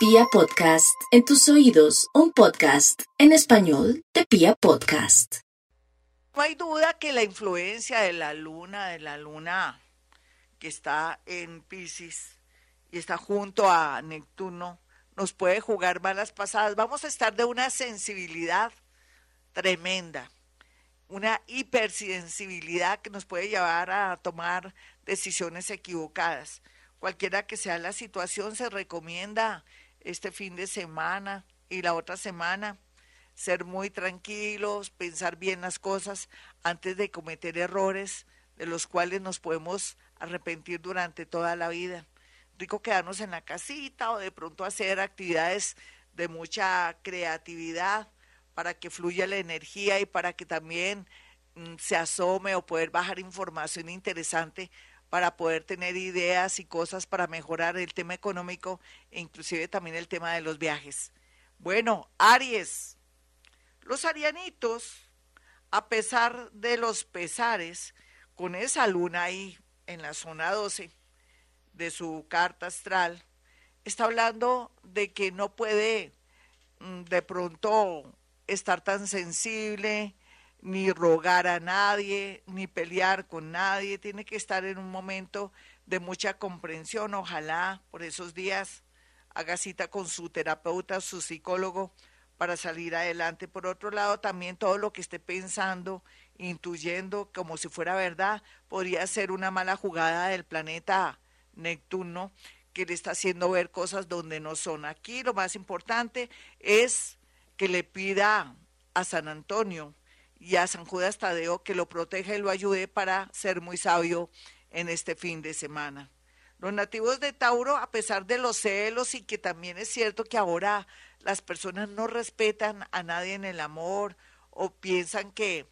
Pia Podcast, en tus oídos, un podcast en español de Pia Podcast. No hay duda que la influencia de la luna, de la luna que está en Pisces y está junto a Neptuno, nos puede jugar malas pasadas. Vamos a estar de una sensibilidad tremenda, una hipersensibilidad que nos puede llevar a tomar decisiones equivocadas. Cualquiera que sea la situación, se recomienda este fin de semana y la otra semana ser muy tranquilos, pensar bien las cosas antes de cometer errores de los cuales nos podemos arrepentir durante toda la vida. Rico quedarnos en la casita o de pronto hacer actividades de mucha creatividad para que fluya la energía y para que también mm, se asome o poder bajar información interesante para poder tener ideas y cosas para mejorar el tema económico e inclusive también el tema de los viajes. Bueno, Aries, los arianitos, a pesar de los pesares, con esa luna ahí en la zona 12 de su carta astral, está hablando de que no puede mm, de pronto estar tan sensible, ni rogar a nadie, ni pelear con nadie, tiene que estar en un momento de mucha comprensión, ojalá por esos días haga cita con su terapeuta, su psicólogo, para salir adelante. Por otro lado, también todo lo que esté pensando, intuyendo como si fuera verdad, podría ser una mala jugada del planeta Neptuno que le está haciendo ver cosas donde no son. Aquí lo más importante es que le pida a San Antonio y a San Judas Tadeo que lo proteja y lo ayude para ser muy sabio en este fin de semana. Los nativos de Tauro, a pesar de los celos y que también es cierto que ahora las personas no respetan a nadie en el amor o piensan que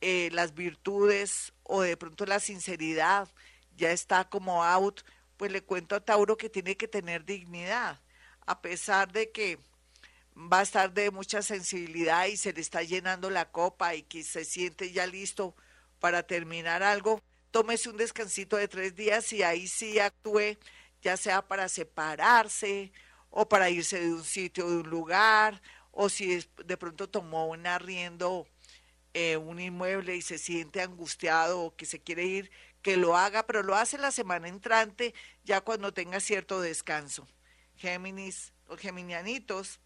eh, las virtudes o de pronto la sinceridad ya está como out, pues le cuento a Tauro que tiene que tener dignidad, a pesar de que va a estar de mucha sensibilidad y se le está llenando la copa y que se siente ya listo para terminar algo, tómese un descansito de tres días y ahí sí actúe, ya sea para separarse o para irse de un sitio, de un lugar, o si de pronto tomó un arriendo, eh, un inmueble y se siente angustiado o que se quiere ir, que lo haga, pero lo hace la semana entrante, ya cuando tenga cierto descanso. Géminis, los geminianitos,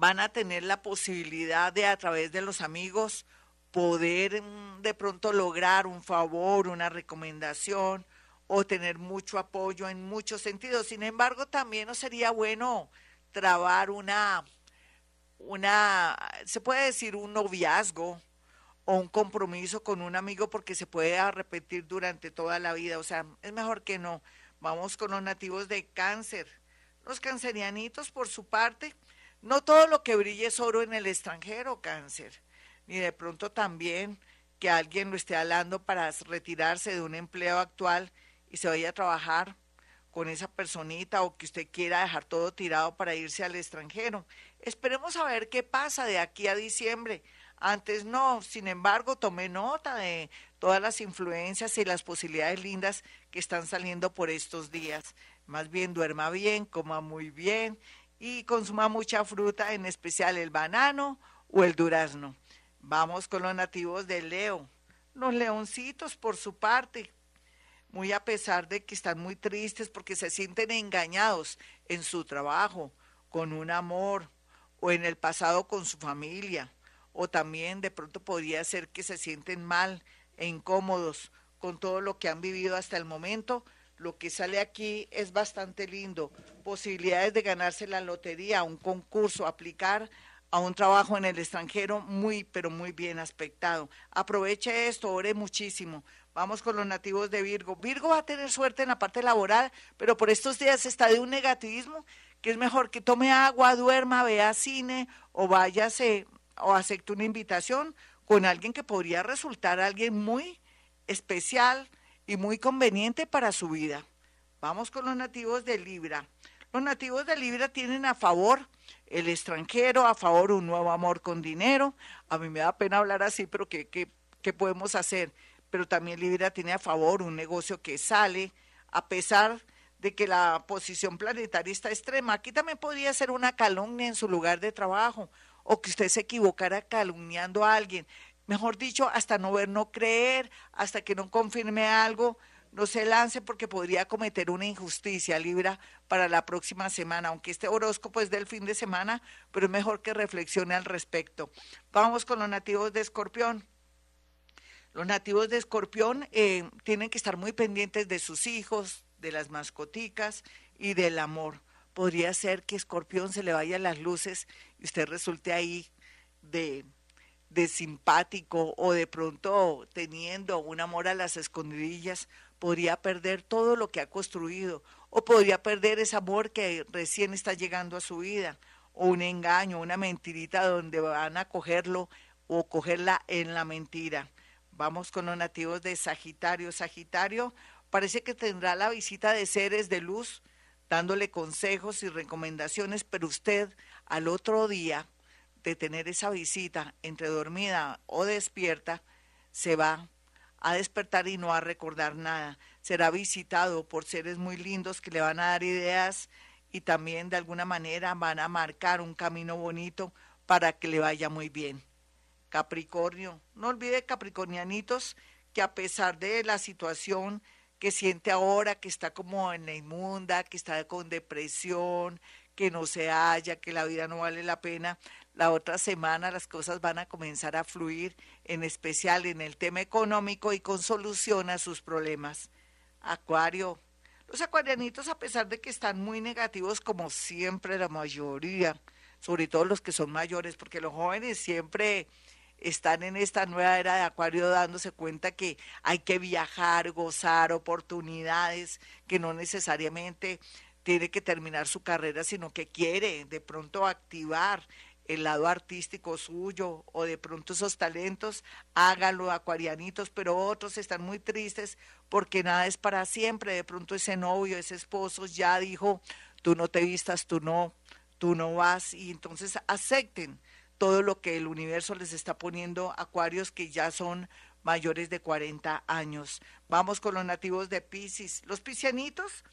van a tener la posibilidad de a través de los amigos poder mm, de pronto lograr un favor, una recomendación o tener mucho apoyo en muchos sentidos. Sin embargo, también no sería bueno trabar una, una, se puede decir un noviazgo o un compromiso con un amigo porque se puede arrepentir durante toda la vida. O sea, es mejor que no. Vamos con los nativos de cáncer. Los cancerianitos, por su parte, no todo lo que brille es oro en el extranjero, cáncer, ni de pronto también que alguien lo esté hablando para retirarse de un empleo actual y se vaya a trabajar con esa personita o que usted quiera dejar todo tirado para irse al extranjero. Esperemos a ver qué pasa de aquí a diciembre. Antes no, sin embargo, tomé nota de todas las influencias y las posibilidades lindas que están saliendo por estos días. Más bien duerma bien, coma muy bien y consuma mucha fruta, en especial el banano o el durazno. Vamos con los nativos de Leo. Los leoncitos, por su parte, muy a pesar de que están muy tristes porque se sienten engañados en su trabajo, con un amor, o en el pasado con su familia, o también de pronto podría ser que se sienten mal e incómodos con todo lo que han vivido hasta el momento, lo que sale aquí es bastante lindo. Posibilidades de ganarse la lotería, un concurso, aplicar a un trabajo en el extranjero muy, pero muy bien aspectado. Aproveche esto, ore muchísimo. Vamos con los nativos de Virgo. Virgo va a tener suerte en la parte laboral, pero por estos días está de un negativismo que es mejor que tome agua, duerma, vea cine o váyase o acepte una invitación con alguien que podría resultar alguien muy especial, y muy conveniente para su vida. Vamos con los nativos de Libra. Los nativos de Libra tienen a favor el extranjero, a favor un nuevo amor con dinero. A mí me da pena hablar así, pero ¿qué, qué, podemos hacer? Pero también Libra tiene a favor un negocio que sale, a pesar de que la posición planetaria está extrema. Aquí también podría ser una calumnia en su lugar de trabajo o que usted se equivocara calumniando a alguien. Mejor dicho, hasta no ver, no creer, hasta que no confirme algo, no se lance porque podría cometer una injusticia, Libra, para la próxima semana, aunque este horóscopo es del fin de semana, pero es mejor que reflexione al respecto. Vamos con los nativos de Escorpión. Los nativos de Escorpión eh, tienen que estar muy pendientes de sus hijos, de las mascoticas y del amor. Podría ser que Escorpión se le vaya las luces y usted resulte ahí de, de simpático o de pronto teniendo un amor a las escondidillas, podría perder todo lo que ha construido o podría perder ese amor que recién está llegando a su vida o un engaño, una mentirita donde van a cogerlo o cogerla en la mentira. Vamos con los nativos de Sagitario. Sagitario parece que tendrá la visita de seres de luz dándole consejos y recomendaciones, pero usted al otro día de tener esa visita entre dormida o despierta, se va a despertar y no a recordar nada. Será visitado por seres muy lindos que le van a dar ideas y también de alguna manera van a marcar un camino bonito para que le vaya muy bien. Capricornio, no olvide Capricornianitos que a pesar de la situación que siente ahora, que está como en la inmunda, que está con depresión, que no se halla, que la vida no vale la pena, la otra semana las cosas van a comenzar a fluir, en especial en el tema económico y con solución a sus problemas. Acuario, los acuarianitos, a pesar de que están muy negativos, como siempre la mayoría, sobre todo los que son mayores, porque los jóvenes siempre están en esta nueva era de Acuario dándose cuenta que hay que viajar, gozar oportunidades, que no necesariamente tiene que terminar su carrera, sino que quiere de pronto activar el lado artístico suyo o de pronto esos talentos, hágalo acuarianitos, pero otros están muy tristes porque nada es para siempre, de pronto ese novio, ese esposo ya dijo, tú no te vistas, tú no, tú no vas y entonces acepten todo lo que el universo les está poniendo acuarios que ya son mayores de 40 años. Vamos con los nativos de Pisces. Los piscianitos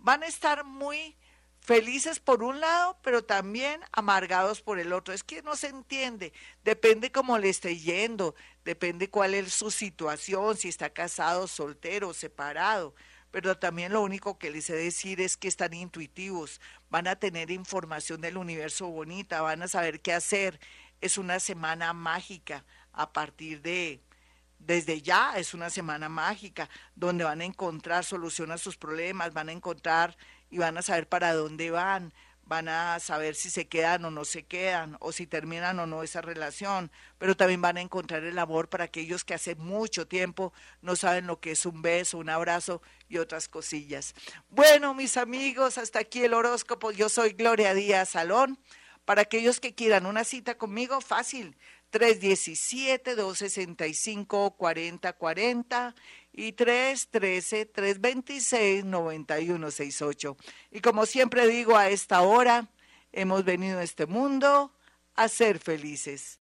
van a estar muy felices por un lado, pero también amargados por el otro. Es que no se entiende, depende cómo le esté yendo, depende cuál es su situación, si está casado, soltero, separado pero también lo único que les he de decir es que están intuitivos, van a tener información del universo bonita, van a saber qué hacer. Es una semana mágica a partir de, desde ya es una semana mágica, donde van a encontrar solución a sus problemas, van a encontrar y van a saber para dónde van, van a saber si se quedan o no se quedan, o si terminan o no esa relación, pero también van a encontrar el amor para aquellos que hace mucho tiempo no saben lo que es un beso, un abrazo y otras cosillas. Bueno, mis amigos, hasta aquí el horóscopo. Yo soy Gloria Díaz Salón. Para aquellos que quieran una cita conmigo, fácil, 317-265-4040 y 313-326-9168. Y como siempre digo, a esta hora hemos venido a este mundo a ser felices.